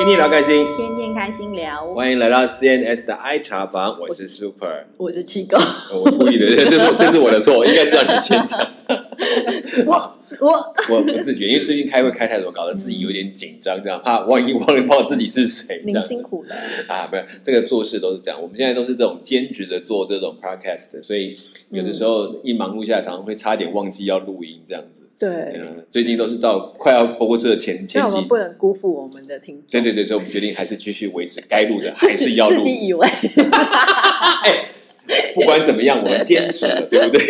天天聊开心，天天开心聊。欢迎来到 CNS 的爱茶房，我是 Super，我是七哥，我故意的，这是这是我的错，应该是让你先讲。我我我不自觉，因为最近开会开太多，搞得自己有点紧张，这样怕万一忘了报自己是谁，这您样辛苦了。啊，不是这个做事都是这样。我们现在都是这种兼职的做这种 podcast，所以有的时候一忙碌下来，常常会差点忘记要录音这样子。对，嗯，最近都是到快要播出的前前期我们，不能辜负我们的听众。对对对，所以我们决定还是继续维持该录的，还是要录。自己以为 不管怎么样，我们坚持了，对不对？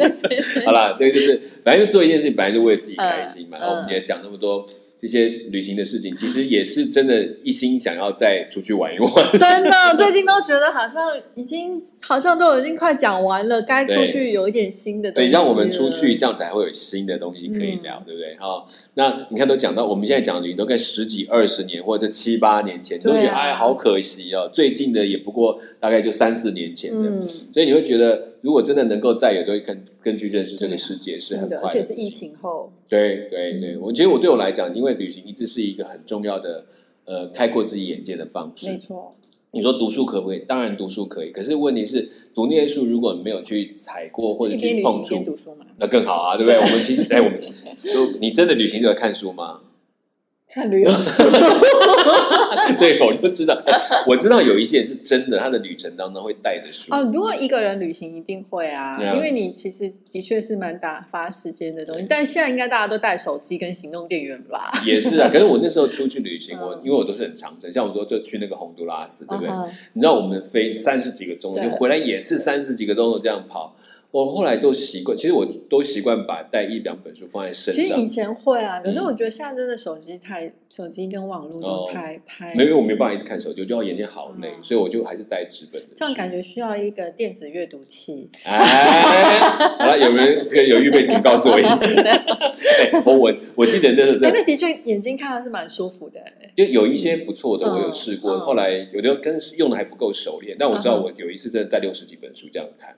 好啦，这个就是，反正做一件事情，本来就为了自己开心嘛。嗯然后我们也讲那么多这些旅行的事情，其实也是真的，一心想要再出去玩一玩。真的最近都觉得好像已经好像都已经快讲完了，该出去有一点新的东对，西。让我们出去，。这样才会有新的东西可以聊，对不对？哈，那你看都讲到，我们现在讲的旅行都跟十几、二十年或者七八年前，你都觉得哎，好可惜哦。最近的也不过大概就三四年前的，嗯，所以你会觉得，如果真的能够再有，都会更更去认识这个世界，是很，快的而且是疫情后，对对对，我觉得我对我来讲，因为旅行一直是一个很重要的呃开阔自己眼界的方式。没错。你说读书可不可以？当然读书可以，可是问题是读那些书，如果没有去踩过或者去碰触那更好啊，对不对？我们其实哎，我们 就你真的旅行就要看书吗？看旅游书。对，我就知道，我知道有一些人是真的，他的旅程当中会带着书。哦，如果一个人旅行一定会啊，啊因为你其实的确是蛮打发时间的东西。但现在应该大家都带手机跟行动电源吧？也是啊，可是我那时候出去旅行，我嗯因为我都是很长程，像我说就去那个洪都拉斯，对不对？你知道我们飞三十几个钟头，对就回来也是三十几个钟头这样跑。我后来都习惯，其实我都习惯把带一两本书放在身上其实以。前会啊，可是嗯我觉得现在真的手机太，手机跟网络哦都太太，没有，我没办法一直看手机，我觉得眼睛好累，嗯所以我就还是带纸本的书。这样感觉需要一个电子阅读器。哎，好了，有人这个有预备，请告诉我一下。哎我我我记得那时候哎，真的那的确眼睛看的是蛮舒服的。哎就有一些不错的，嗯我有试过，嗯后来有的跟用的还不够熟练，但我知道我有一次真的带六十几本书这样看。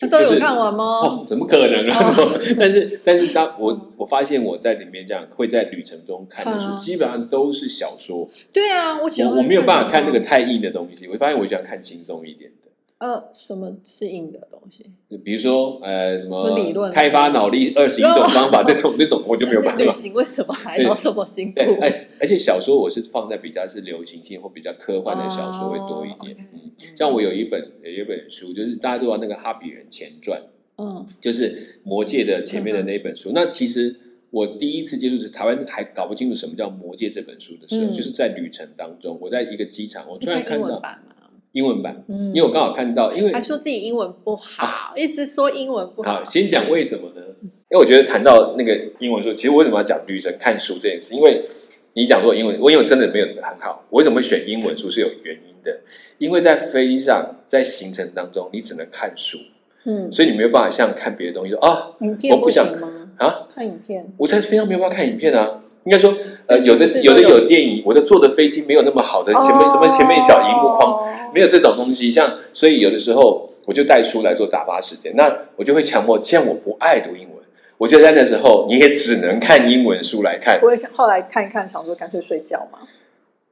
那都就是有看完吗？哦，怎么可能啊？哦怎么？但是但是当我我发现我在里面这样会在旅程中看的书，嗯基本上都是小说。对啊，我我我没有办法看那个太硬的东西，我发现我喜欢看轻松一点的。呃什么是硬的东西，就比如说呃什么理论开发脑力二十一种方法这种 那种我就没有办旅法。行为什么还要这么辛苦对，？哎，而且小说我是放在比较是流行性或比较科幻的小说会多一点。哦嗯像我有一本有一本书，就是大家都知道那个《哈比人前传》，嗯就是《魔戒》的前面的那一本书。那其实我第一次接触是台湾还搞不清楚什么叫《魔戒》这本书的时候，嗯就是在旅程当中，我在一个机场，我突然看到？英文版，嗯因为我刚好看到，因为他说自己英文不好，一直说英文不好，先讲为什么呢？因为我觉得谈到那个英文书，其实我为什么要讲旅程看书这件事？因为你讲说英文，我英文真的没有很好，我为什么会选英文书是有原因的。因为在飞机上，在行程当中，你只能看书，嗯，所以你没有办法像看别的东西说啊影片我不想行吗？啊，看影片，我在飞机上没有办法看影片啊。应该说，呃，有的有的有有电影，我的坐的飞机没有那么好的前面、什么前面小荧幕框，哦没有这种东西，像所以有的时候我就带书来做打发时间，那我就会强迫，既然我不爱读英文，我就在那时候你也只能看英文书来看我也后来看一看，想说干脆睡觉嘛。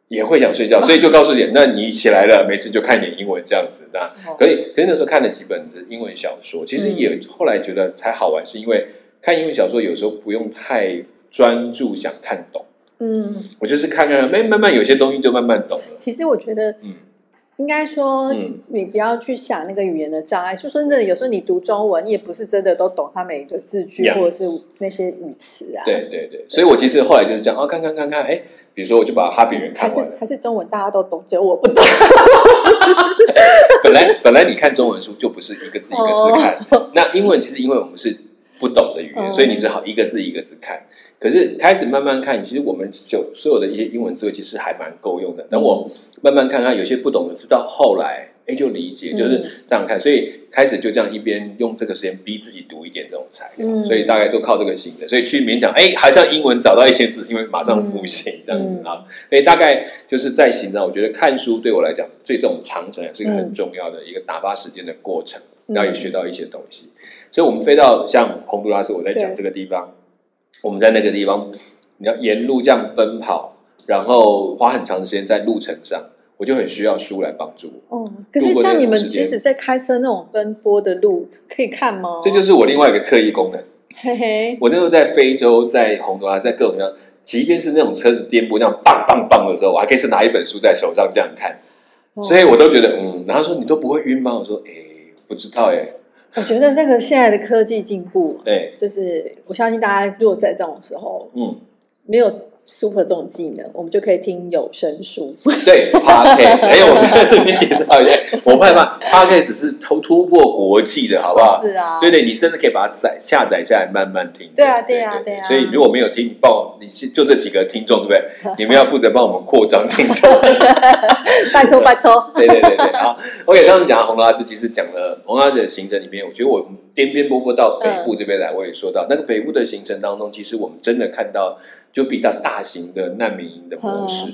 也会想睡觉，所以就告诉你，那你起来了，没事就看点英文这样子，那哦可以。可是那时候看了几本的英文小说，其实也后来觉得才好玩，是因为看英文小说有时候不用太专注想看懂，嗯，我就是看看，慢慢慢有些东西就慢慢懂了，其实我觉得嗯。应该说嗯，你不要去想那个语言的障碍。说真的，有时候你读中文，你也不是真的都懂它每一个字句或者是那些语词啊。对对对，所以我其实后来就是这样，哦，看看看看，哎，比如说我就把《哈比人》看完了。还是中文大家都懂，只有我不懂。本来本来你看中文书就不是一个字一个字看，那英文其实因为我们是不懂的语言，哦所以你只好一个字一个字看。可是开始慢慢看，其实我们就所有的一些英文字其实还蛮够用的。等我慢慢看，看有些不懂的字，到后来哎就理解，就是这样看。所以开始就这样一边用这个时间逼自己读一点这种材料，嗯所以大概都靠这个型的。所以去勉强哎，好像英文找到一些字，因为马上复习这样子嗯啊。所以大概就是在行上，我觉得看书对我来讲，最这种长程也是一个很重要的一个打发时间的过程，嗯然后也学到一些东西。所以我们飞到像洪都拉斯，我在讲这个地方，我们在那个地方，你要沿路这样奔跑，然后花很长时间在路程上，我就很需要书来帮助我。哦，可是像你们即使在开车那种奔波的路，可以看吗？这就是我另外一个特异功能。嘿嘿，我那时候在非洲，在洪都拉斯，在各种地方，即便是那种车子颠簸这样棒棒棒的时候，我还可以是拿一本书在手上这样看，所以我都觉得嗯。然后说你都不会晕吗？我说哎，不知道哎。我觉得那个现在的科技进步，对，就是我相信大家如果在这种时候，嗯，没有。Super 这种技能，我们就可以听有声书。对，podcast。哎，我再顺便介绍一下，我害怕 podcast 是突突破国际的，好不好？是啊。对对，你真的可以把它载下载下来，慢慢听。对啊，对啊，对啊。所以如果没有听，你帮我，你就这几个听众，对不对？你们要负责帮我们扩张听众。拜 托拜托。对对对对，好。OK，上次讲红拉斯，其实讲了红拉斯的行程里面，我觉得我颠颠簸簸到北部这边来，我也说到那个北部的行程当中，其实我们真的看到。就比较大型的难民营的模式，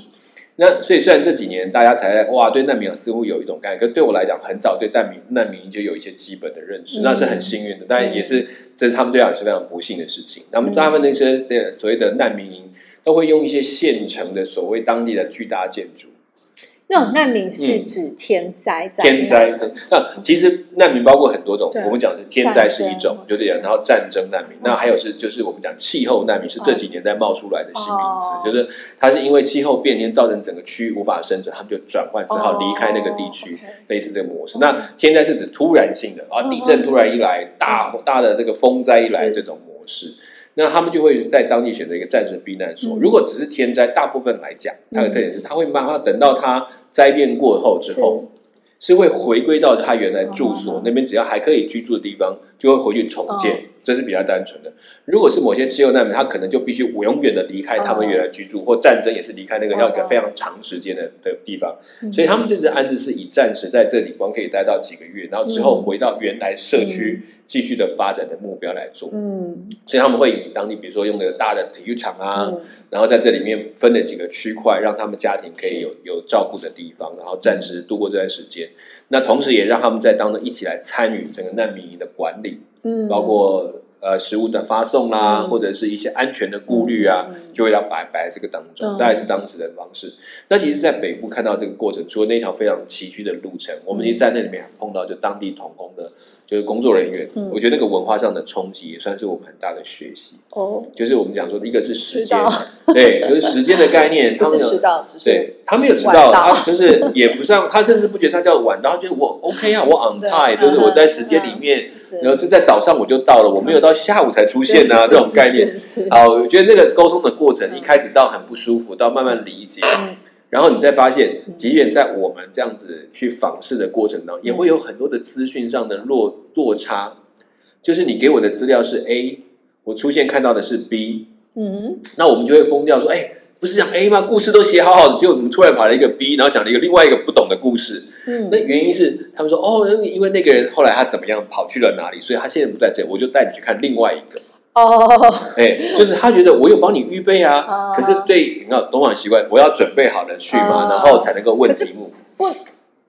那所以虽然这几年大家才哇对难民营似乎有一种概念，可对我来讲，很早对难民难民营就有一些基本的认识，那是很幸运的。但也是这是他们对我是非常不幸的事情。那么他们那些的所谓的难民营，都会用一些现成的所谓当地的巨大建筑。那种难民是指天灾，天灾。那其实难民包括很多种，我们讲的天灾是一种，就这样。然后战争难民，那还有是就是我们讲气候难民，是这几年在冒出来的新名词，就是它是因为气候变迁造成整个区域无法生存，他们就转换，只好离开那个地区，类似这个模式。那天灾是指突然性的，啊，地震突然一来，大大的这个风灾一来，这种模式。那他们就会在当地选择一个暂时避难所。如果只是天灾，大部分来讲，它的特点是，它会慢慢等到它灾变过后之后，是。会回归到它原来住所那边，只要还可以居住的地方，就会回去重建。这是比较单纯的。如果是某些气候难民，他可能就必须永远的离开他们原来居住，或战争也是离开那个要一个非常长时间的的地方。所以他们这次安置是以暂时在这里光可以待到几个月，然后之后回到原来社区继续的发展的目标来做。嗯，所以他们会以当地比如说用那个大的体育场啊，然后在这里面分了几个区块，让他们家庭可以有有照顾的地方，然后暂时度过这段时间。那同时也让他们在当中一起来参与整个难民营的管理。嗯，包括呃食物的发送啦，或者是一些安全的顾虑啊，就会让摆摆在这个当中，大概是当时的方式。那其实，在北部看到这个过程，除了那条非常崎岖的路程，我们也在那里面碰到就当地童工的。就是工作人员，我觉得那个文化上的冲击也算是我们很大的学习。哦，就是我们讲说，一个是时间，对，就是时间的概念。他们迟到，对，他们有迟到，他就是也不算，他甚至不觉得他叫晚到，他觉得我 OK 啊，我 on time，就是我在时间里面，然后就在早上我就到了，我没有到下午才出现啊，这种概念。好，我觉得那个沟通的过程，一开始到很不舒服，到慢慢理解。然后你再发现，即便在我们这样子去访视的过程当中，也会有很多的资讯上的落落差。就是你给我的资料是 A，我出现看到的是 B，嗯，那我们就会疯掉，说：“哎，不是讲 A 吗？故事都写好好的，结果怎么突然跑了一个 B，然后讲了一个另外一个不懂的故事？”嗯，那原因是他们说：“哦，因为那个人后来他怎么样跑去了哪里，所以他现在不在这，我就带你去看另外一个。”哦，哎，就是他觉得我有帮你预备啊，可是对，你看东莞习惯，我要准备好了去嘛，然后才能够问题目。不，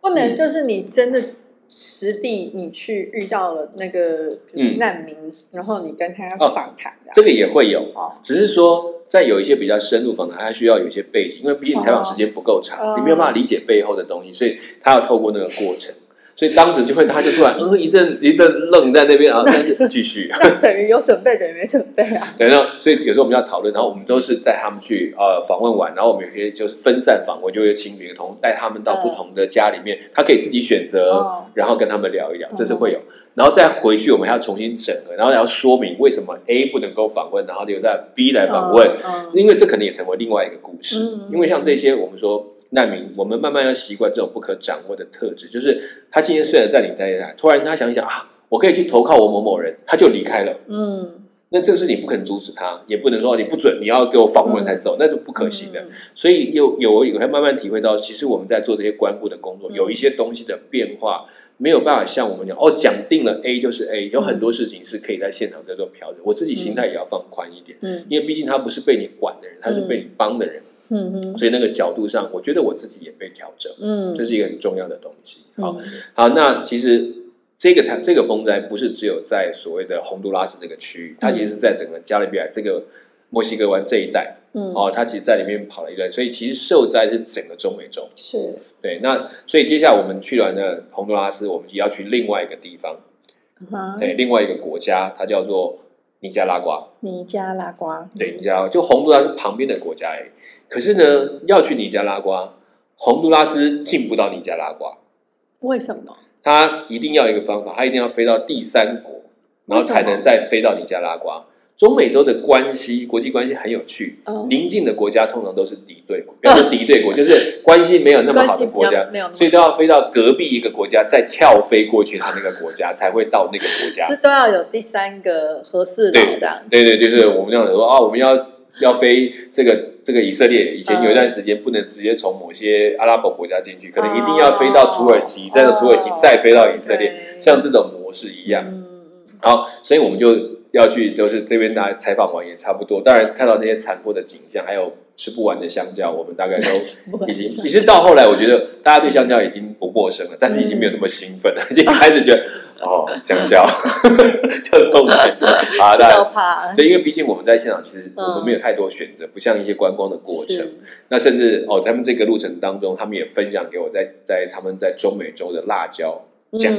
不能就是你真的实地你去遇到了那个难民，然后你跟他访谈，这个也会有啊只是说在有一些比较深入访谈，他需要有一些背景，因为毕竟采访时间不够长，你没有办法理解背后的东西，所以他要透过那个过程。所以当时就会，他就突然 呃一阵一阵愣在那边啊，但是继续。等于有准备等于没准备啊。对，然后所以有时候我们要讨论，然后我们都是在他们去呃访问完，然后我们有些就是分散访问，就会请别的同带他们到不同的家里面，他可以自己选择，然后跟他们聊一聊，这是会有。然后再回去，我们还要重新整合，然后要说明为什么 A 不能够访问，然后留在 B 来访问，因为这可能也成为另外一个故事。因为像这些，我们说。难民，我们慢慢要习惯这种不可掌握的特质，就是他今天虽然在你待下，突然他想一想啊，我可以去投靠我某某人，他就离开了。嗯，那这个事情不肯阻止他，也不能说你不准你要给我访问才走，那是不可行的。所以有有也会慢慢体会到，其实我们在做这些关顾的工作，有一些东西的变化没有办法像我们讲哦，讲定了 A 就是 A，有很多事情是可以在现场在做调整。我自己心态也要放宽一点，嗯，因为毕竟他不是被你管的人，他是被你帮的人。嗯哼，所以那个角度上，我觉得我自己也被调整，嗯，这是一个很重要的东西。好，好，那其实这个它这个风灾不是只有在所谓的洪都拉斯这个区域，它其实在整个加勒比海这个墨西哥湾这一带嗯，哦，它其实在里面跑了一段，所以其实受灾是整个中美洲。是，对。那所以接下来我们去完了洪都拉斯，我们也要去另外一个地方，对，另外一个国家，它叫做尼加拉瓜。尼加拉瓜，对，尼加拉瓜，就洪都拉斯旁边的国家哎。可是呢，要去尼加拉瓜，洪都拉斯进不到尼加拉瓜，为什么？他一定要一个方法，他一定要飞到第三国，然后才能再飞到尼加拉瓜。中美洲的关系，国际关系很有趣。邻近的国家通常都是敌对国，不 要说敌对国，就是关系没有那么好的国家，所以都要飞到隔壁一个国家，再跳飞过去他那个国家，才会到那个国家。这都要有第三个合适的。对对对，就是我们这样说啊，我们要要飞这个这个以色列，以前有一段时间不能直接从某些阿拉伯国家进去，可能一定要飞到土耳其，再到土耳其再飞到以色列，像这种模式一样嗯。好，所以我们就。要去都是这边大家采访完也差不多，当然看到那些残破的景象，还有吃不完的香蕉，我们大概都 已经。其实到后来，我觉得大家对香蕉已经不陌生了，但是已经没有那么兴奋了，已经开始觉得哦，香蕉 就这种感觉啊，大家怕。对，因为毕竟我们在现场，其实我们没有太多选择，不像一些观光的过程。那甚至哦，他们这个路程当中，他们也分享给我在在他们在中美洲的辣椒。讲，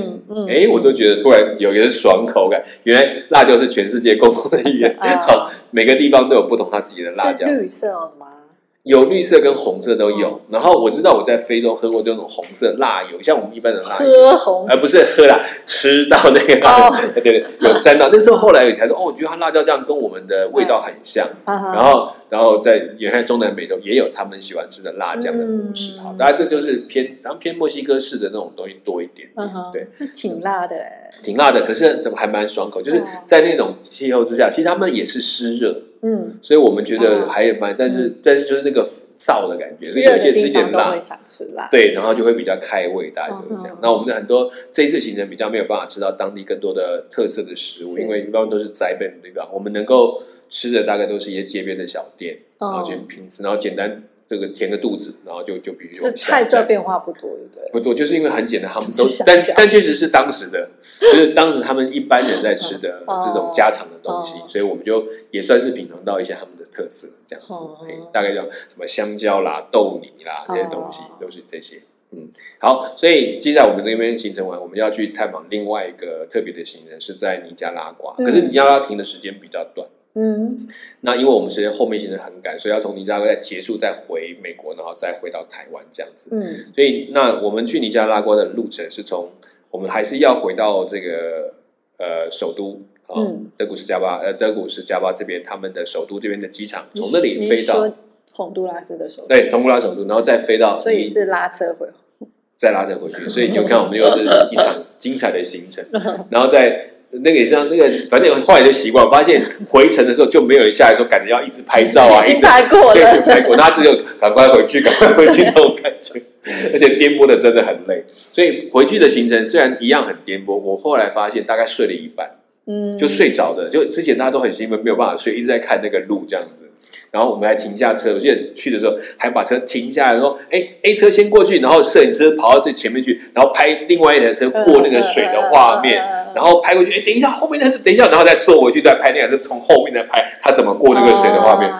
哎，我都觉得突然有一个爽口感。原来辣椒是全世界共同的语言，好，每个地方都有不同它自己的辣椒。绿色吗？有绿色跟红色都有，然后我知道我在非洲喝过这种红色辣油，像我们一般的辣油，喝红，而不是喝啦，吃到那个，对对，有沾到。那时候后来有才说，哦，我觉得它辣椒酱跟我们的味道很像，然后然后在原来中南美洲也有他们喜欢吃的辣酱的模式，好，当然这就是偏，然后偏墨西哥式的那种东西多一点，对，是挺辣的，挺辣的，可是怎么还蛮爽口，就是在那种气候之下，其实他们也是湿热。嗯，所以我们觉得还蛮，但是但是就是那个燥的感觉，所以有些吃一点辣，对，然后就会比较开胃，大家就是这样。那我们的很多这一次行程比较没有办法吃到当地更多的特色的食物，因为一般都是在本地吧？我们能够吃的大概都是一些街边的小店，然后就平时，然后简单。这个填个肚子，然后就就比如说菜色变化不多，对不对？不多，就是因为很简单，他们都但但确实是当时的，就是当时他们一般人在吃的 这种家常的东西，所以我们就也算是品尝到一些他们的特色，这样子。大概叫什么香蕉啦、豆泥啦这些东西，都是这些。嗯，好，所以接下来我们那边行程完，我们要去探访另外一个特别的行程，是在尼加拉瓜，可是尼加拉停的时间比较短。嗯，那因为我们时间后面行程很赶，所以要从尼加拉瓜结束再回美国，然后再回到台湾这样子。嗯，所以那我们去尼加拉瓜的路程是从我们还是要回到这个呃首都啊德古斯加巴呃德古斯加巴这边他们的首都这边的机场，从那里飞到洪都拉斯的首都，对，洪都拉首都，然后再飞到，所以是拉车回，再拉车回去。所以你看，我们又是一场精彩的行程，然后再。那个也像那个，反正后来就习惯，发现回程的时候就没有人下来说，感觉要一直拍照啊，一直拍过，对，拍过，那只有赶快回去，赶快回去。那种感觉，而且颠簸的真的很累，所以回去的行程虽然一样很颠簸，我后来发现大概睡了一半。嗯，就睡着的，就之前大家都很兴奋，没有办法睡，一直在看那个路这样子。然后我们还停下车，我记得去的时候还把车停下来，说：“哎，A 车先过去，然后摄影师跑到最前面去，然后拍另外一台车过那个水的画面，然后拍过去。哎，等一下，后面那是等一下，然后再坐回去再拍那台车从后面再拍他怎么过那个水的画面，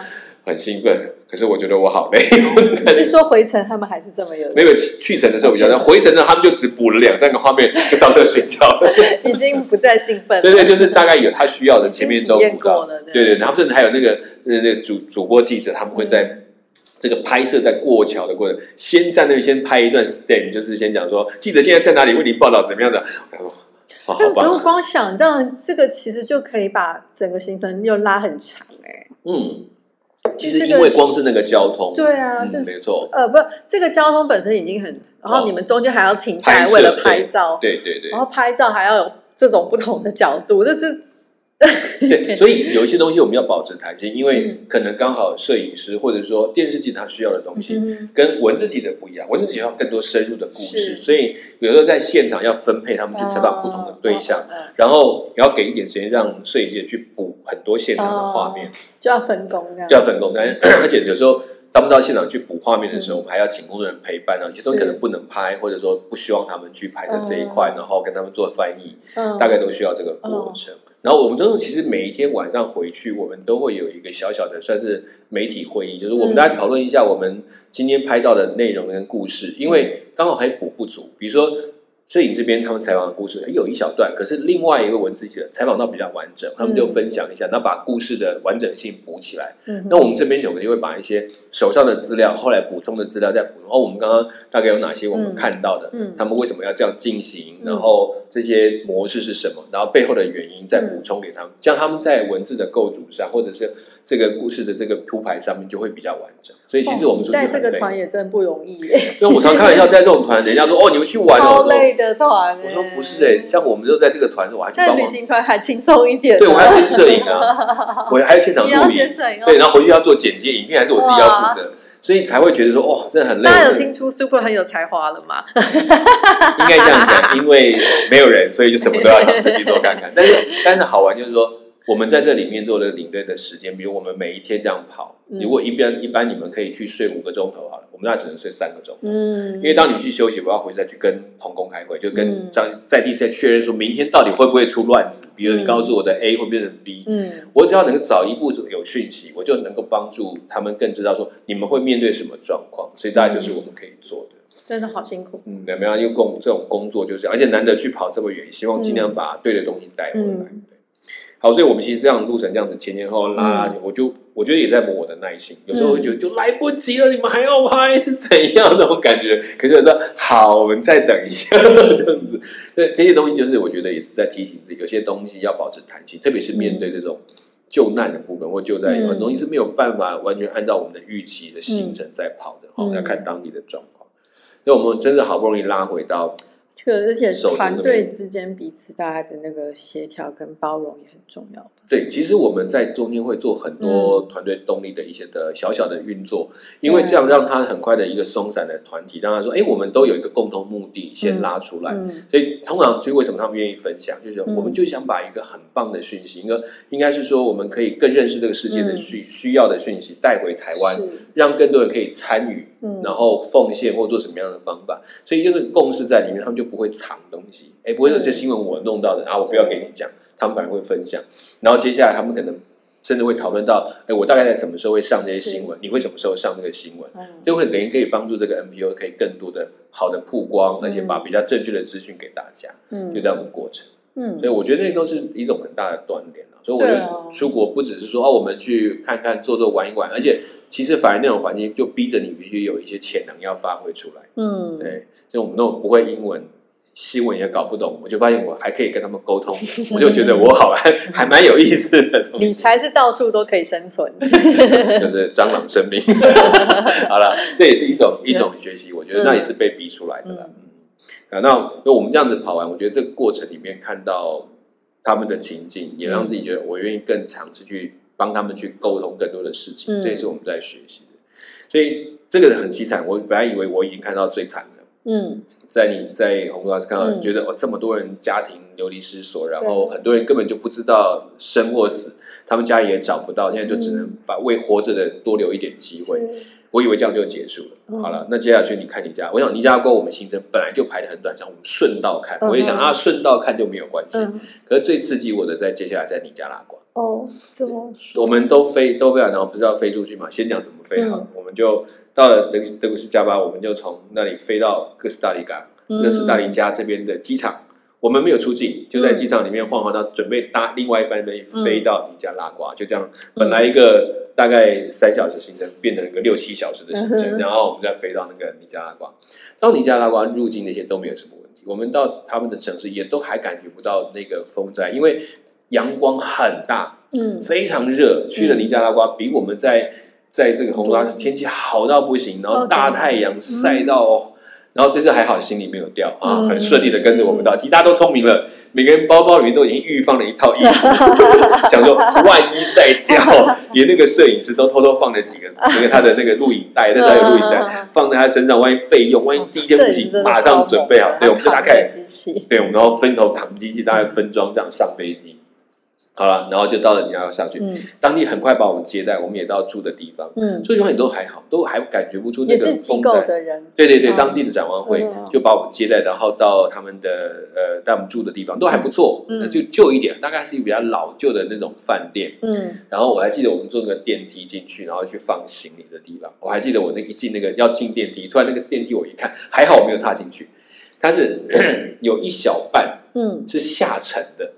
很兴奋。”可是我觉得我好累。你是说回程他们还是这么有？没有去程的时候比较，回程呢他们就只补了两三个画面就上车睡觉了，已经不再兴奋。对对，就是大概有他需要的前面都补了。对对，然后甚至还有那个那那主主播记者，他们会在这个拍摄在过桥的过程，先在那边先拍一段 stand，就是先讲说记者现在在哪里为你报道怎么样子。他说：“好不用光想这样，这个其实就可以把整个行程又拉很长哎。”嗯。其实因为光是那个交通，对啊，没错。呃，不，这个交通本身已经很，然后你们中间还要停下来为了拍照，对对对，然后拍照还要有这种不同的角度，这这。对，所以有一些东西我们要保持弹性，因为可能刚好摄影师或者说电视机它需要的东西跟文字记者不一样，文字记者要更多深入的故事，所以有时候在现场要分配他们去采访不同的对象，然后也要给一点时间让摄影记者去补很多现场的画面，就要分工，就要分工，但 而且有时候。他们到现场去补画面的时候，我们还要请工作人员陪伴呢。有些东西可能不能拍，或者说不希望他们去拍的这一块，然后跟他们做翻译，大概都需要这个过程。然后我们都其实每一天晚上回去，我们都会有一个小小的算是媒体会议，就是我们大家讨论一下我们今天拍到的内容跟故事，因为刚好还补不足，比如说。摄影这边他们采访的故事有一小段，可是另外一个文字记者采访到比较完整，他们就分享一下，那把故事的完整性补起来。嗯那我们这边就肯定会把一些手上的资料，后来补充的资料再补充。哦，我们刚刚大概有哪些我们看到的？嗯他们为什么要这样进行？然后这些模式是什么？然后背后的原因再补充给他们，这样他们在文字的构筑上，或者是这个故事的这个铺排上面就会比较完整。所以其实我们带这个团也真不容易。因为我常开玩笑带这种团，人家说哦，你们去玩哦。累的团，我说不是哎，像我们就在这个团，我还去帮旅行团还轻松一点。对，我还要接摄影啊，我还要现场录影，对，然后回去要做剪接，影片还是我自己要负责，所以才会觉得说，哦，真的很累。大家有听出 Super 很有才华了吗？应该这样讲，因为没有人，所以就什么都要尝试去做看看。但是，但是好玩就是说。我们在这里面做的领队的时间，比如我们每一天这样跑，如果一边一般你们可以去睡五个钟头好了，我们那只能睡三个钟。嗯，因为当你去休息，我要回再去跟同工开会，就跟在在地再确认说明天到底会不会出乱子。比如你告诉我的 A 会变成 B，嗯，我只要能够早一步有讯息，我就能够帮助他们更知道说你们会面对什么状况。所以大概就是我们可以做的。真的好辛苦。嗯，对，没有，因为工这种工作就是这样，而且难得去跑这么远，希望尽量把对的东西带回来。好，所以我们其实这样路程这样子前前后后拉拉，我就我觉得也在磨我的耐心。有时候会觉得就来不及了，你们还要拍是怎样那种感觉？可是有时候好，我们再等一下 这样子。对这些东西就是我觉得也是在提醒自己，有些东西要保持弹性，特别是面对这种救难的部分或救灾，很多东西是没有办法完全按照我们的预期的行程在跑的。哦，要看当地的状况。所以我们真的好不容易拉回到。而且团队之间彼此大家的那个协调跟包容也很重要。对，其实我们在中间会做很多团队动力的一些的小小的运作，因为这样让他很快的一个松散的团体，让他说：“哎，我们都有一个共同目的，先拉出来。”所以通常，所以为什么他们愿意分享？就是我们就想把一个很棒的讯息，一个应该是说我们可以更认识这个世界的需需要的讯息带回台湾，让更多人可以参与，然后奉献或做什么样的方法。所以就是共识在里面，他们就不会藏东西。哎，不会这些新闻我弄到的啊，我不要给你讲。他们反而会分享，然后接下来他们可能甚至会讨论到，哎，我大概在什么时候会上这些新闻？你会什么时候上这个新闻？就会等于可以帮助这个 NPO 可以更多的好的曝光，而且把比较正确的资讯给大家。嗯，就这样的过程。嗯，所以我觉得那都是一种很大的锻炼了。所以我觉得出国不只是说哦，我们去看看、做做、玩一玩，而且其实反而那种环境就逼着你必须有一些潜能要发挥出来。嗯，对，就我们那种不会英文。新闻也搞不懂，我就发现我还可以跟他们沟通，我就觉得我好还 还蛮有意思的。你才是到处都可以生存，就是蟑螂生命。好了，这也是一种一种学习，我觉得那也是被逼出来的了。啊，那就我们这样子跑完，我觉得这个过程里面看到他们的情境，也让自己觉得我愿意更尝试去帮他们去沟通更多的事情，这也是我们在学习的。所以这个人很凄惨，我本来以为我已经看到最惨了。嗯。在你在红光看到，觉得哦，这么多人家庭流离失所，然后很多人根本就不知道生或死，他们家也找不到，现在就只能把为活着的多留一点机会。我以为这样就结束了。好了，那接下去你看你家，我想尼加拉瓜我们行程本来就排的很短，像我们顺道看，我也想啊，顺道看就没有关系。可是最刺激我的在接下来在尼加拉瓜哦，怎么？我们都飞都飞了，然后不知道飞出去嘛？先讲怎么飞好，我们就到了德德古斯加巴，我们就从那里飞到哥斯达黎加，哥斯达黎加这边的机场。我们没有出境，就在机场里面晃晃到准备搭另外一班飞飞到尼加拉瓜，就这样，本来一个大概三小时行程变成一个六七小时的行程，然后我们再飞到那个尼加拉瓜。到尼加拉瓜入境那些都没有什么问题，我们到他们的城市也都还感觉不到那个风灾，因为阳光很大，嗯，非常热。去了尼加拉瓜，比我们在在这个洪都拉斯天气好到不行，然后大太阳晒到。然后这次还好，行李没有掉啊，很顺利的跟着我们到。其实大家都聪明了，每个人包包里面都已经预放了一套衣服，想说万一再掉，连那个摄影师都偷偷放了几个那个他的那个录影带，那时候还有录影带放在他身上，万一备用，万一第一天不行，马上准备好。对，我们就大概对，我们然后分头扛机器，大概分装这样上飞机。好了，然后就到了你要下去，当地很快把我们接待，我们也到住的地方，嗯，住地方也都还好，都还感觉不出那个机构的人，对对对，当地的展望会就把我们接待，然后到他们的呃带我们住的地方都还不错，那就旧一点，大概是一个比较老旧的那种饭店，嗯，然后我还记得我们坐那个电梯进去，然后去放行李的地方，我还记得我那一进那个要进电梯，突然那个电梯我一看，还好我没有踏进去，它是 有一小半，嗯，是下沉的。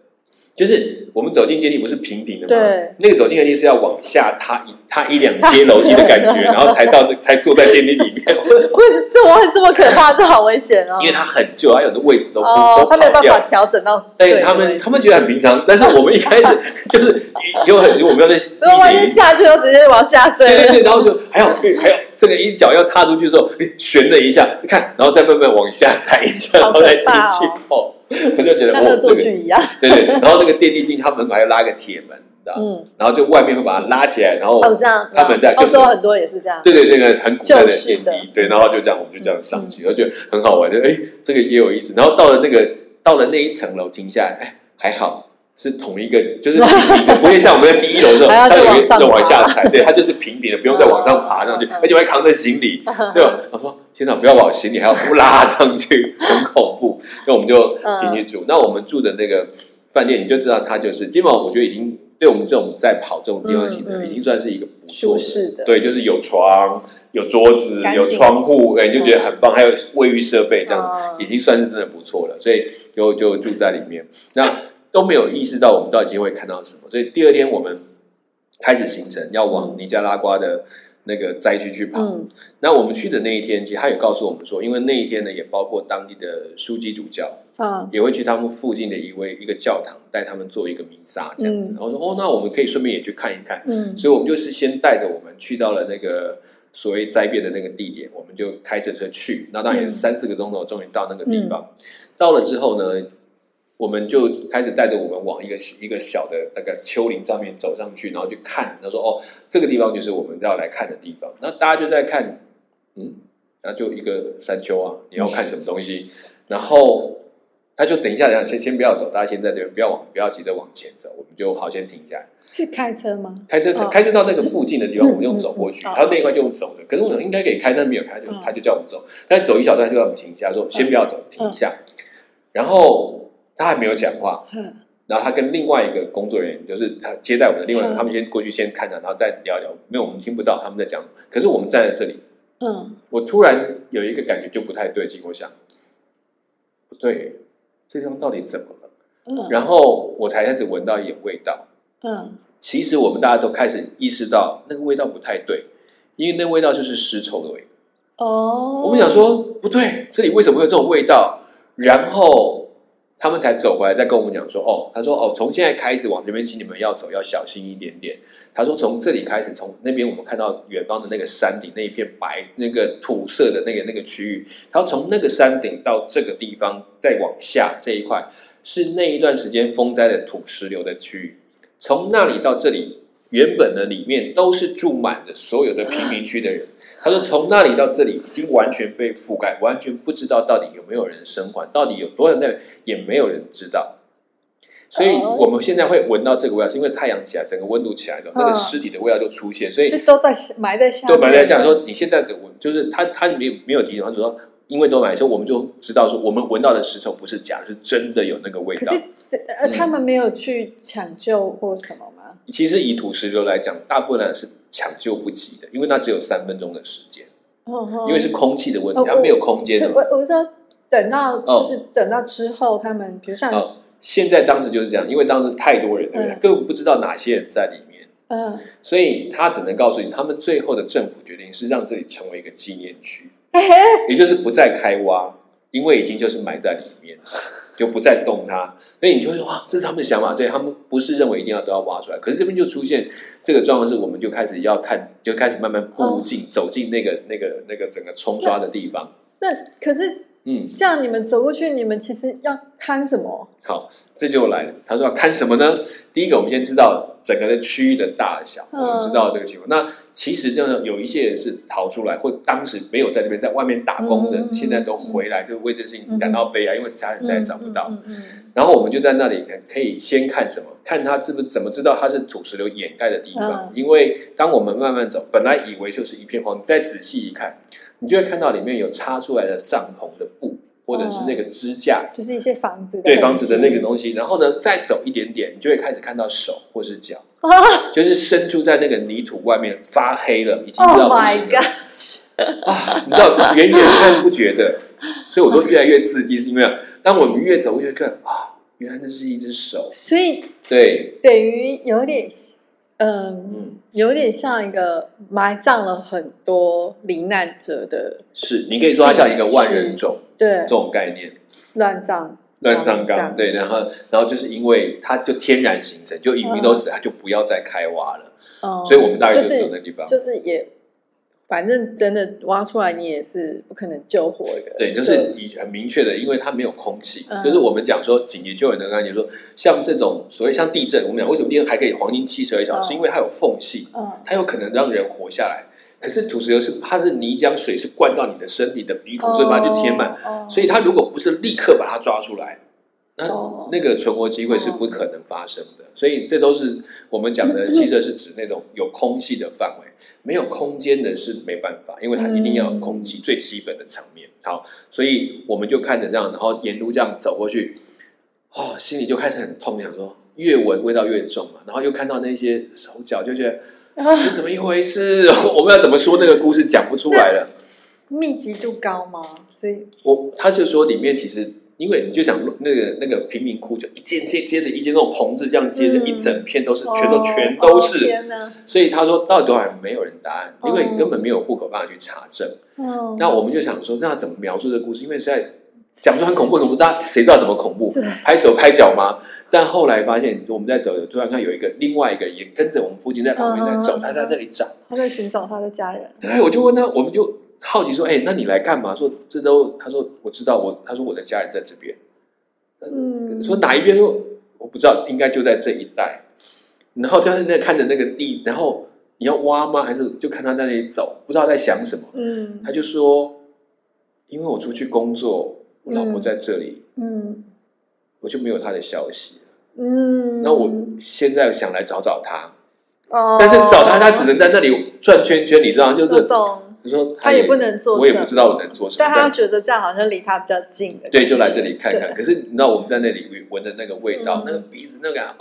就是我们走进电梯不是平顶的吗？对，那个走进电梯是要往下踏一踏一两阶楼梯的感觉，然后才到那才坐在电梯里面。为什这么这么可怕？这好危险哦！因为它很旧，它有的位置都哦，他没有办法调整到。对他们，他们觉得很平常，但是我们一开始就是有很我们要在，然后万一下去，就直接往下坠。对对对，然后就还有还有这个一脚要踏出去的时候，悬了一下，你看，然后再慢慢往下踩一下，然后再进去哦。我就觉得哦，这个 对对，然后那个电梯进，他门口还要拉个铁门，知道？嗯，然后就外面会把它拉起来，然后哦这样，他们在欧洲很多也是这样，对对那个很古代的电梯，对，然后就这样，我们就这样上去，而且很好玩，就哎，这个也有意思。然后到了那个到了那一层楼停下来，哎，还好。是同一个，就是平平的，不会像我们在第一楼的时候，它有一个往下踩，对，它就是平平的，不用再往上爬上去，而且还扛着行李。所以我说，先生不要把行李还要拉上去，很恐怖。那我们就进去住。那我们住的那个饭店，你就知道它就是，基本上我觉得已经对我们这种在跑这种地方型的，已经算是一个不舒适的。对，就是有床、有桌子、有窗户，哎，你就觉得很棒。还有卫浴设备，这样已经算是真的不错了。所以就就住在里面。那都没有意识到我们到底今天会看到什么，所以第二天我们开始行程，要往尼加拉瓜的那个灾区去跑。那我们去的那一天，其实他也告诉我们说，因为那一天呢，也包括当地的枢机主教，啊，也会去他们附近的一位一个教堂，带他们做一个弥撒这样子。然后说，哦，那我们可以顺便也去看一看。嗯，所以我们就是先带着我们去到了那个所谓灾变的那个地点，我们就开着车去。那当然也是三四个钟头，终于到那个地方。到了之后呢？我们就开始带着我们往一个一个小的那个丘陵上面走上去，然后去看。他说：“哦，这个地方就是我们要来看的地方。”那大家就在看，嗯，然后就一个山丘啊，你要看什么东西？然后他就等一下，等下先先不要走，大家先在这边，不要往，不要急着往前走，我们就好先停下来。是开车吗？开车，开车到那个附近的地方，我们用走过去。他那一块就用走的，可是我应该可以开，但没有开，就他就叫我们走。但走一小段就要我们停一下，说先不要走，停一下，然后。他还没有讲话，然后他跟另外一个工作人员，就是他接待我们的另外一个，他们先过去先看他，然后再聊聊。没有，我们听不到他们在讲。可是我们站在这里，嗯，我突然有一个感觉就不太对劲，我想，不对，这地方到底怎么了？嗯，然后我才开始闻到一点味道。嗯，其实我们大家都开始意识到那个味道不太对，因为那味道就是尸臭的味。哦，我们想说不对，这里为什么会有这种味道？然后。他们才走回来，再跟我们讲说：“哦，他说哦，从现在开始往这边，请你们要走要小心一点点。”他说：“从这里开始，从那边我们看到远方的那个山顶那一片白那个土色的那个那个区域，他说从那个山顶到这个地方再往下这一块，是那一段时间风灾的土石流的区域，从那里到这里。”原本的里面都是住满的所有的贫民区的人。他说，从那里到这里已经完全被覆盖，完全不知道到底有没有人生还，到底有多少人，也没有人知道。所以我们现在会闻到这个味道，是因为太阳起来，整个温度起来的，那个尸体的味道就出现。所以都在埋在下，都埋在下。说你现在的闻，就是他他没有没有提醒，他说因为都埋，所以我们就知道说，我们闻到的尸臭不是假，是真的有那个味道。呃，他们没有去抢救或什么。其实以土石流来讲，大部分人是抢救不及的，因为那只有三分钟的时间。哦因为是空气的问题，它没有空间的。我我说等到就是等到之后，他们比如像现在当时就是这样，因为当时太多人，对不对？根本不知道哪些人在里面。嗯，所以他只能告诉你，他们最后的政府决定是让这里成为一个纪念区，也就是不再开挖，因为已经就是埋在里面。就不再动它，所以你就会说哇，这是他们的想法。对他们不是认为一定要都要挖出来，可是这边就出现这个状况，是我们就开始要看，就开始慢慢步进走进那个那个那个整个冲刷的地方。那可是嗯，这样你们走过去，你们其实要看什么？好，这就来了。他说要看什么呢？第第一个，我们先知道整个的区域的大小，我们知道这个情况。那其实这样有一些人是逃出来，或当时没有在这边，在外面打工的，现在都回来，就为这事情感到悲哀，因为家人再也找不到。然后我们就在那里可以先看什么？看他是不是怎么知道它是土石流掩盖的地方？因为当我们慢慢走，本来以为就是一片荒，再仔细一看，你就会看到里面有插出来的帐篷的布。或者是那个支架，就是一些房子对房子的那个东西，然后呢，再走一点点，你就会开始看到手或是脚，就是伸出在那个泥土外面发黑了，已经知道不行了 啊！你知道远远看不觉得，所以我说 越来越刺激，是因为当我们越走越看啊，原来那是一只手，所以对，等于有点。嗯，有点像一个埋葬了很多罹难者的，是你可以说它像一个万人冢，对。这种概念，乱葬。乱葬岗，对，然后然后就是因为它就天然形成，就移民都死，它就不要再开挖了，哦，所以我们大概就走那地方，就是也。反正真的挖出来，你也是不可能救活的。对，就是以很明确的，因为它没有空气。就是我们讲说紧急救援的概念，说像这种所谓像地震，我们讲为什么地震还可以黄金七十二小时，因为它有缝隙，它有可能让人活下来。可是土石流是它是泥浆水是灌到你的身体的鼻孔，所以把它就填满。所以它如果不是立刻把它抓出来。那那个存活机会是不可能发生的，所以这都是我们讲的汽车是指那种有空气的范围，没有空间的是没办法，因为它一定要有空气最基本的层面。好，所以我们就看着这样，然后沿路这样走过去，哦，心里就开始很痛，想说越闻味道越重啊，然后又看到那些手脚，就觉得 这怎么一回事？我们要怎么说那个故事讲不出来了？密集度高吗？所以，我他就说里面其实。因为你就想那个那个贫民窟，就一间接接着一间那种棚子，这样接着一整片都是，全都全都是。所以他说到底多少人没有人答案，因为根本没有户口办法去查证。那我们就想说，那怎么描述这个故事？因为实在讲出很恐怖，恐怖，大家谁知道什么恐怖？拍手拍脚吗？但后来发现，我们在走，突然看有一个另外一个人也跟着我们附近在旁边在走，他在那里找，他在寻找他的家人。对，我就问他，我们就。好奇说：“哎，那你来干嘛？”说：“这都……”他说：“我知道，我……他说我的家人在这边。”嗯，说哪一边？说我不知道，应该就在这一带。然后就在那看着那个地，然后你要挖吗？还是就看他在那里走，不知道在想什么？嗯，他就说：“因为我出去工作，我老婆在这里，嗯，我就没有他的消息嗯，那我现在想来找找他，哦，但是找他，他只能在那里转圈圈，你知道，就是。”他说他也不能做，我也不知道我能做什么。但他觉得这样好像离他比较近。对，就来这里看看。可是你知道我们在那里闻的那个味道，那个鼻子那个啊，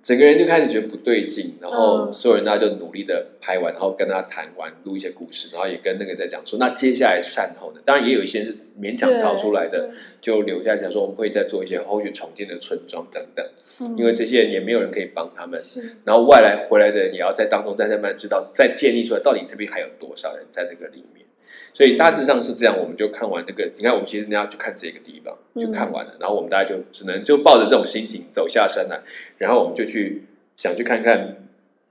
整个人就开始觉得不对劲。然后所有人大家就努力的拍完，然后跟他谈完，录一些故事，然后也跟那个在讲说，那接下来善后呢？当然也有一些是勉强逃出来的，就留下讲说我们会再做一些后续重建的村庄等等。因为这些人也没有人可以帮他们，然后外来回来的人也要在当中再慢慢知道，再建立出来到底这边还有多少人在这个里面，所以大致上是这样。我们就看完那个，你看我们其实人家就看这个地方，就看完了，然后我们大家就只能就抱着这种心情走下山来，然后我们就去想去看看。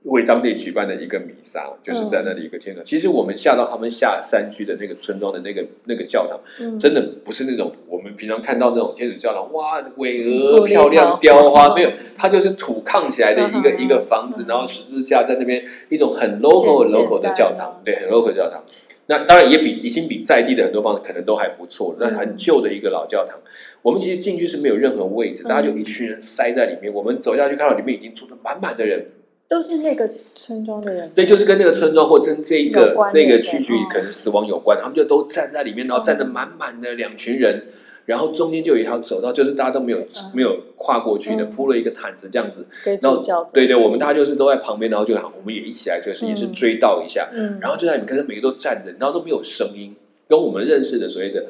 为当地举办的一个弥撒，就是在那里一个天堂。其实我们下到他们下山区的那个村庄的那个那个教堂，真的不是那种我们平常看到那种天主教堂，哇，巍峨漂亮雕花，没有，它就是土抗起来的一个一个房子，然后十字架在那边，一种很 local local 的教堂，对，很 local 教堂。那当然也比已经比在地的很多房子可能都还不错，那很旧的一个老教堂。我们其实进去是没有任何位置，大家就一群人塞在里面。我们走下去看到里面已经坐的满满的人。都是那个村庄的人，对，就是跟那个村庄或跟这一个这个区域可能死亡有关，他们就都站在里面，然后站的满满的两群人，然后中间就有一条走道，就是大家都没有没有跨过去的，铺了一个毯子这样子，然后对对，我们大家就是都在旁边，然后就好，我们也一起来，这个事情是追悼一下，然后就在你看，每个都站着，然后都没有声音，跟我们认识的所谓的。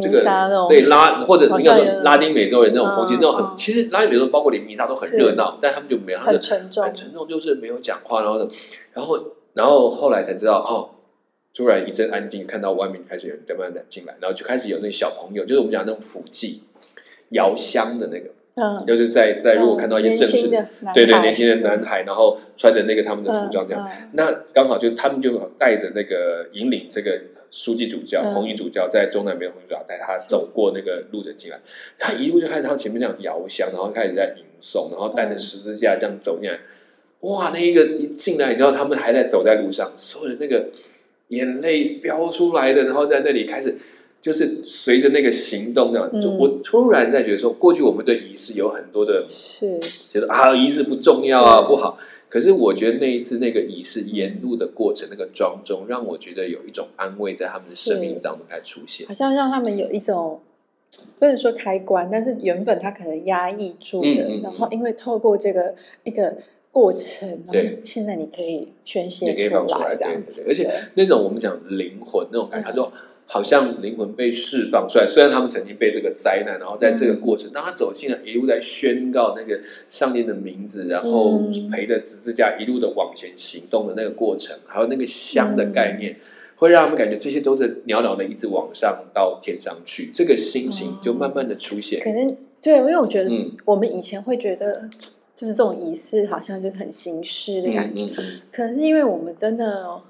这个对拉或者应该说拉丁美洲人那种风气，那种很其实拉丁美洲包括连弥撒都很热闹，但他们就没有很沉重，很沉重，就是没有讲话，然后然后然后后来才知道哦，突然一阵安静，看到外面开始有人慢慢的进来，然后就开始有那小朋友，就是我们讲那种辅祭摇香的那个，嗯，就是在在如果看到一些正式对对年轻的男孩，然后穿着那个他们的服装这样，那刚好就他们就带着那个引领这个。书记主教、红衣主教在中南边，红衣主教带他走过那个路人进来，他一路就开始他前面那样摇香，然后开始在吟诵，然后带着十字架这样走进来。哇，那一个一进来，你知道他们还在走在路上，所有的那个眼泪飙出来的，然后在那里开始。就是随着那个行动，那样，就我突然在觉得说，过去我们对仪式有很多的，是觉得啊，仪式不重要啊，不好。可是我觉得那一次那个仪式沿路的过程，那个庄重，让我觉得有一种安慰在他们的生命当中开始出现，好像让他们有一种不能说开关，但是原本他可能压抑住的，然后因为透过这个一个过程，对，现在你可以宣泄出来，这样子，而且那种我们讲灵魂那种感觉，他说。好像灵魂被释放出来，虽然他们曾经被这个灾难，然后在这个过程，当他走进来，一路在宣告那个上帝的名字，然后陪着十字架一路的往前行动的那个过程，还有那个香的概念，会让他们感觉这些都是袅袅的一直往上到天上去，这个心情就慢慢的出现。可能对，因为我觉得我们以前会觉得，就是这种仪式好像就是很形式的感觉，可能是因为我们真的。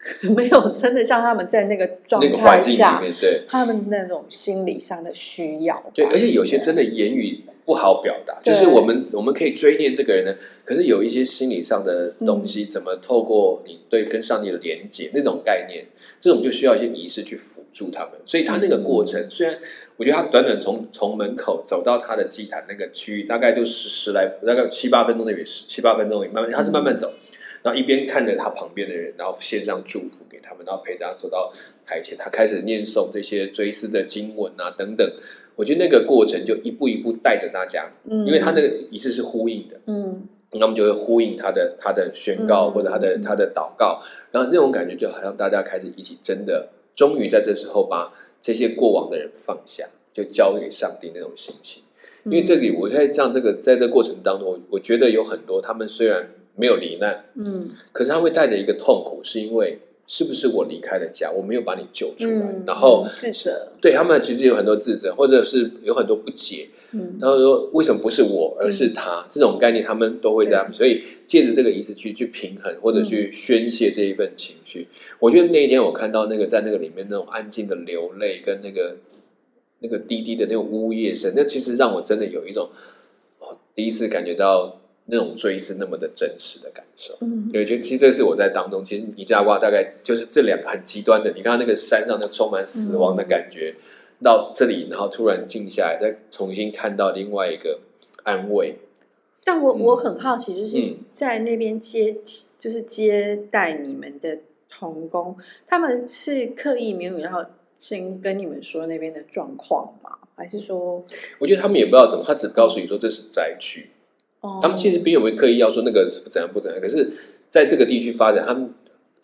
没有真的像他们在那个状态下，对他们那种心理上的需要。对，而且有些真的言语不好表达，就是我们我们可以追念这个人呢，可是有一些心理上的东西，怎么透过你对跟上帝的连接那种概念，这种就需要一些仪式去辅助他们。所以他那个过程，虽然我觉得他短短从从门口走到他的祭坛那个区域，大概就十十来大概七八分钟那边，十七八分钟，慢慢他是慢慢走。然后一边看着他旁边的人，然后献上祝福给他们，然后陪他走到台前，他开始念诵这些追思的经文啊等等。我觉得那个过程就一步一步带着大家，嗯，因为他那个仪式是呼应的，嗯，那么就会呼应他的他的宣告或者他的他的祷告，然后那种感觉就好像大家开始一起真的，终于在这时候把这些过往的人放下，就交给上帝那种心情。因为这里我在这样这个在这过程当中，我我觉得有很多他们虽然。没有罹难，嗯，可是他会带着一个痛苦，是因为是不是我离开了家，我没有把你救出来，然后自责，对他们其实有很多自责，或者是有很多不解，嗯，然后说为什么不是我，而是他这种概念，他们都会这样，所以借着这个仪式去去平衡或者去宣泄这一份情绪。我觉得那一天我看到那个在那个里面那种安静的流泪跟那个那个滴滴的那种呜咽声，那其实让我真的有一种哦第一次感觉到。那种追是那么的真实的感受，嗯，对，就其实这是我在当中，其实尼加瓜大概就是这两个很极端的。你看那个山上那充满死亡的感觉，到这里，然后突然静下来，再重新看到另外一个安慰。但我我很好奇，就是在那边接，就是接待你们的童工，他们是刻意没有要先跟你们说那边的状况吗？还是说，我觉得他们也不知道怎么，他只告诉你说这是灾区。他们其实并没有刻意要说那个是不怎样不怎样，可是在这个地区发展，他们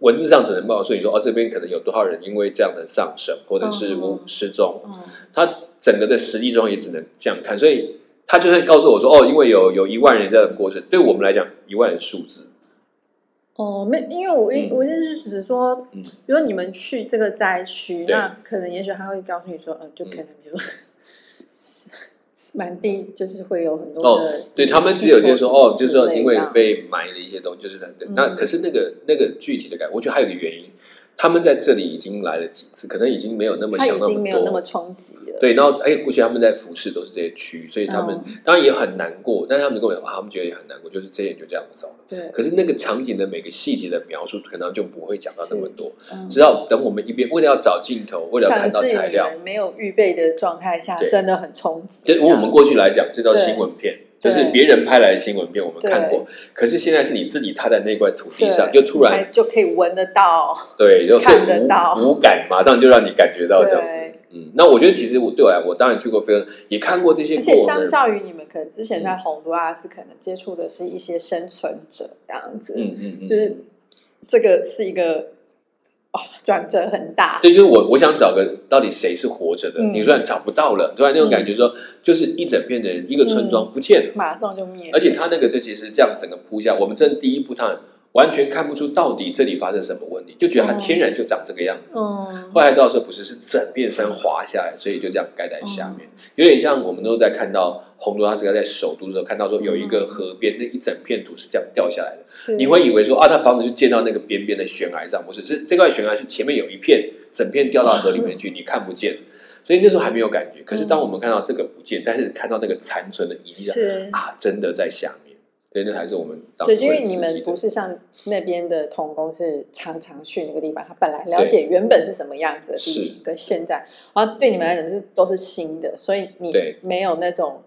文字上只能报说你说哦，这边可能有多少人因为这样的上升或者是无失踪，他整个的实际中也只能这样看，所以他就会告诉我说哦，因为有有一万人这样的过程，对我们来讲一万人数字。哦，没，因为我意我意思是只是说，嗯，比如你们去这个灾区，那可能也许他会告诉你说，嗯，就可能比如。满地就是会有很多哦，对他们只有就是说哦，就是说因为被埋了一些东西，就是那可是那个那个具体的感，我觉得还有个原因。他们在这里已经来了几次，可能已经没有那么想那么多，没有那么冲击了。对，然后哎，估计他们在服饰都是这些区域，所以他们当然也很难过。但是他们跟我讲，他们觉得也很难过，就是这些人就这样走了。对。可是那个场景的每个细节的描述，可能就不会讲到那么多。嗯直到等我们一边为了要找镜头，为了看到材料，没有预备的状态下，真的很冲击。对，我们过去来讲，这叫新闻片。就是别人拍来的新闻片，我们看过。可是现在是你自己踏在那块土地上，就突然就可以闻得到，对，就是无无感，马上就让你感觉到这样子。嗯，那我觉得其实我对我来，我当然去过非洲，也看过这些。而且相较于你们，可能之前在洪都拉斯，可能接触的是一些生存者这样子。嗯嗯嗯，就是这个是一个。转折很大，对，就是我我想找个到底谁是活着的，你突然找不到了，突然那种感觉说，就是一整片的一个村庄不见了，马上就灭，而且他那个这其实这样整个铺下，我们这第一步他。完全看不出到底这里发生什么问题，就觉得它天然就长这个样子。嗯后来知道说不是，是整片山滑下来，所以就这样盖在下面，有点像我们都在看到洪都拉斯在首都的时候看到说有一个河边那一整片土是这样掉下来的，你会以为说啊，他房子就建到那个边边的悬崖上，不是？是这块悬崖是前面有一片整片掉到河里面去，你看不见。所以那时候还没有感觉。可是当我们看到这个不见，但是看到那个残存的遗迹啊，真的在下面，所以那还是我们当对，因为你们不是像那边的童工是常常去那个地方，他本来了解原本是什么样子的地是。形，跟现在，然后对你们来讲是都是新的，所以你没有那种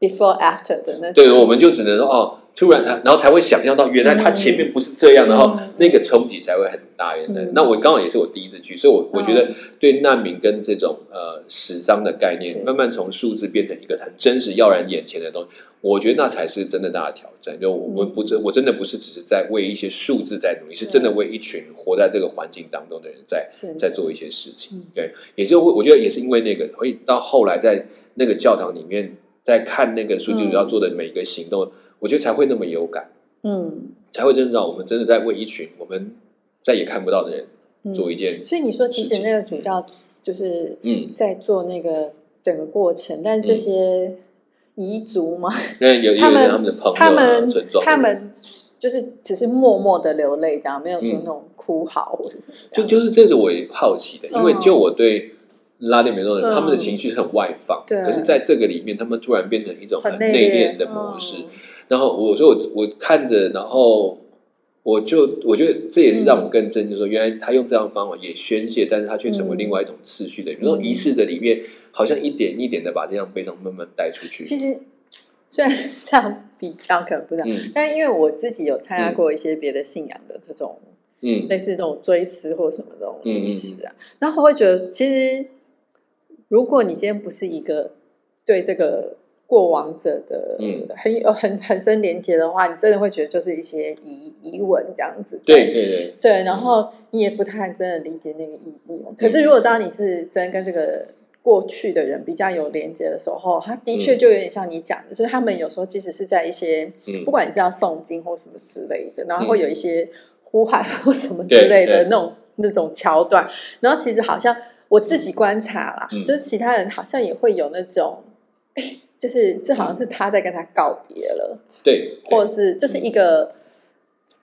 before after 的那种。对，我们就只能说哦，突然他，然后才会想象到原来他前面不是这样，然后那个冲击才会很大。原来，嗯那我刚好也是我第一次去，所以我我觉得嗯对难民跟这种呃死伤的概念，慢慢从数字变成一个很真实、耀然眼前的东西，我觉得那才是真的大的挑战。就我们不真，我真的不是只是在为一些数字在努力，是真的为一群活在这个环境当中的人在在做一些事情嗯。对，也是会，我觉得也是因为那个，所以到后来在那个教堂里面，在看那个书记主要做的每一个行动，我觉得才会那么有感，嗯。才会真的让我们真的在为一群我们再也看不到的人嗯，做一件，所以你说，即事情使那个主教就是嗯，在做那个整个过程，但这些彝族嘛，那有 有他们人他们的朋友啊、他们村庄的人，他们就是只是默默的流泪，这样没有说嗯。那种哭嚎或者什么就。就是这是我也好奇的，因为嗯。就我对拉丁美洲人，嗯。他们的情绪是很外放，对。可是在这个里面，他们突然变成一种很很内内敛敛的模式。嗯。然后我说我我看着，然后我就我觉得这也是让我更震惊，说原来他用这样的方法也宣泄，但是他却成为嗯另外一种次序的，那种仪式的里面，好像一点一点的把这样悲伤慢慢带出去。其实虽然这样比较可能不知道，嗯。但因为我自己有参加过一些别的信仰的这种、嗯。类似这种追思或什么这种嗯仪式啊，然后我会觉得，其实如果你今天不是一个对这个过往者的嗯。很有很很深连接的话，你真的会觉得就是一些疑疑问这样子。对对。对，对，然后你也不太真的理解那个意义。可是如果当你是真跟这个过去的人比较有连接的时候，他的确就有点像你讲的，就是他们有时候即使是在一些，嗯。不管你是要诵经或什么之类的，然后会有一些呼喊或什么之对类的对。那种那种桥段，然后其实好像我自己观察啦，嗯就是其他人好像也会有那种，哎，就是这好像是他在跟他告别了。对，或者是就是一个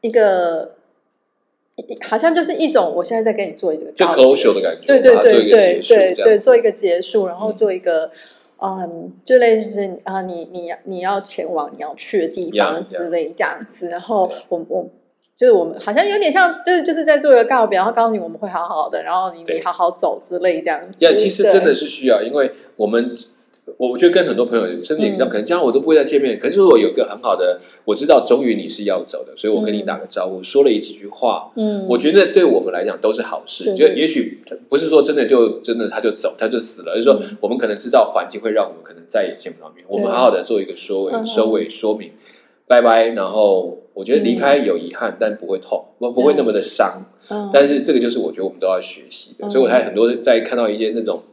一个，一好像就是一种，我现在在跟你做一个就 closure 的感觉，对对对对对对，做一个结束，然后嗯做一个。嗯，就类似啊，你你你要前往你要去的地方.之类这样子，然后.我我就是我们好像有点像，就是就是在做一个告别，然后告诉你我们会好好的，然后你你好好走之类这样子。呀，其实真的是需要，因为我们我我觉得跟很多朋友，甚至你知道，嗯可能将来我都不会再见面。可是我有一个很好的，我知道终于你是要走的，所以我跟你打个招呼，说了一几句话。嗯，我觉得对我们来讲都是好事。是就也许不是说真的就真的他就走他就死了，而是说嗯我们可能知道环境会让我们可能再也见不到面，我们好好的做一个收尾嗯、收尾说明，拜拜。然后我觉得离开有遗憾，但不会痛，不不会那么的伤。嗯。但是这个就是我觉得我们都要学习的，嗯。所以我才很多在看到一些那种，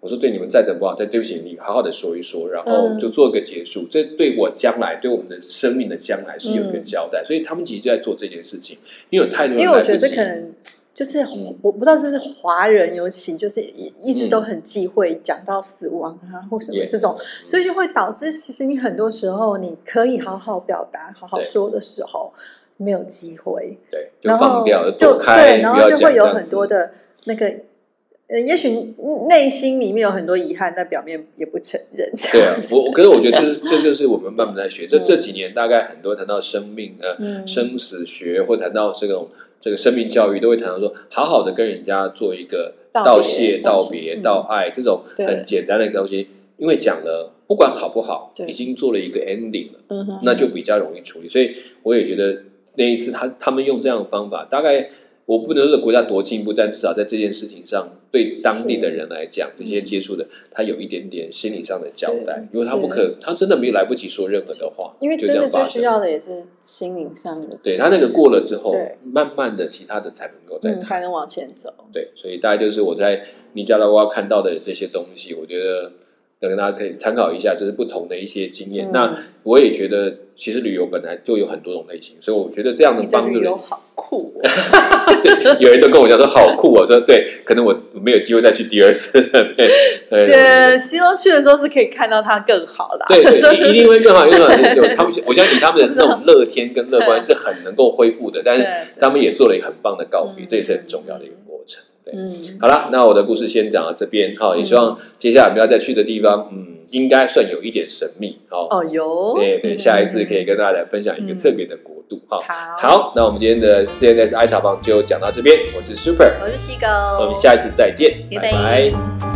我说对你们再怎么不好，但对不起，你好好的说一说，然后嗯。就做个结束，这对我将来对我们的生命的将来是有一个嗯。交代，所以他们其实在做这件事情，因为有太多人因为我觉得这来不及可能就是嗯我不知道是不是华人，尤其就是一一直都很忌讳讲到死亡啊或什么这种，所以就会导致其实你很多时候你可以好好表达、好好说的时候没有机会，对，就然后放掉，就对，然后就会有很多的那个。呃，也许内心里面有很多遗憾，但表面也不承认。对啊，我我可是我觉得这是这就是我们慢慢在学。这嗯这几年大概很多谈到生命呃、嗯生死学，或谈到这种这个生命教育，都会谈到说，好好的跟人家做一个道谢、道别、嗯道爱这种很简单的东西，因为讲了不管好不好，已经做了一个 ending 了，嗯哼，那就比较容易处理。所以我也觉得那一次他他们用这样的方法，大概。我不能说国家多进步，但至少在这件事情上，对当地的人来讲，这些接触的，他有一点点心理上的交代，因为他不可，他真的没有来不及说任何的话，因为就真的最需。要的也是心灵上的，对他那个过了之后，慢慢的其他的才能够再。才能往前走。对，所以大概就是我在尼加拉瓜看到的这些东西，我觉得等大家可以参考一下，就是不同的一些经验。嗯那我也觉得，其实旅游本来就有很多种类型，所以我觉得这样的帮助人。旅游好酷哦！对，有人都跟我讲说好酷哦，我说对，可能我没有机会再去第二次。对对对，希望去的时候是可以看到它更好的。对 对，一一定会更好，因为就他们，我相信他们的那种乐天跟乐观是很能够恢复的，但是他们也做了一个很棒的告别，嗯这也是很重要的一个过程。对，好了，那我的故事先讲到这边，好，也希望接下来我们要再去的地方，嗯，应该算有一点神秘，哦，哦，有，对对，下一次可以跟大家来分享一个特别的国度，哈，好，那我们今天的 CNS 爱茶坊就讲到这边，我是 Super，我是七狗，我们下一次再见，拜拜。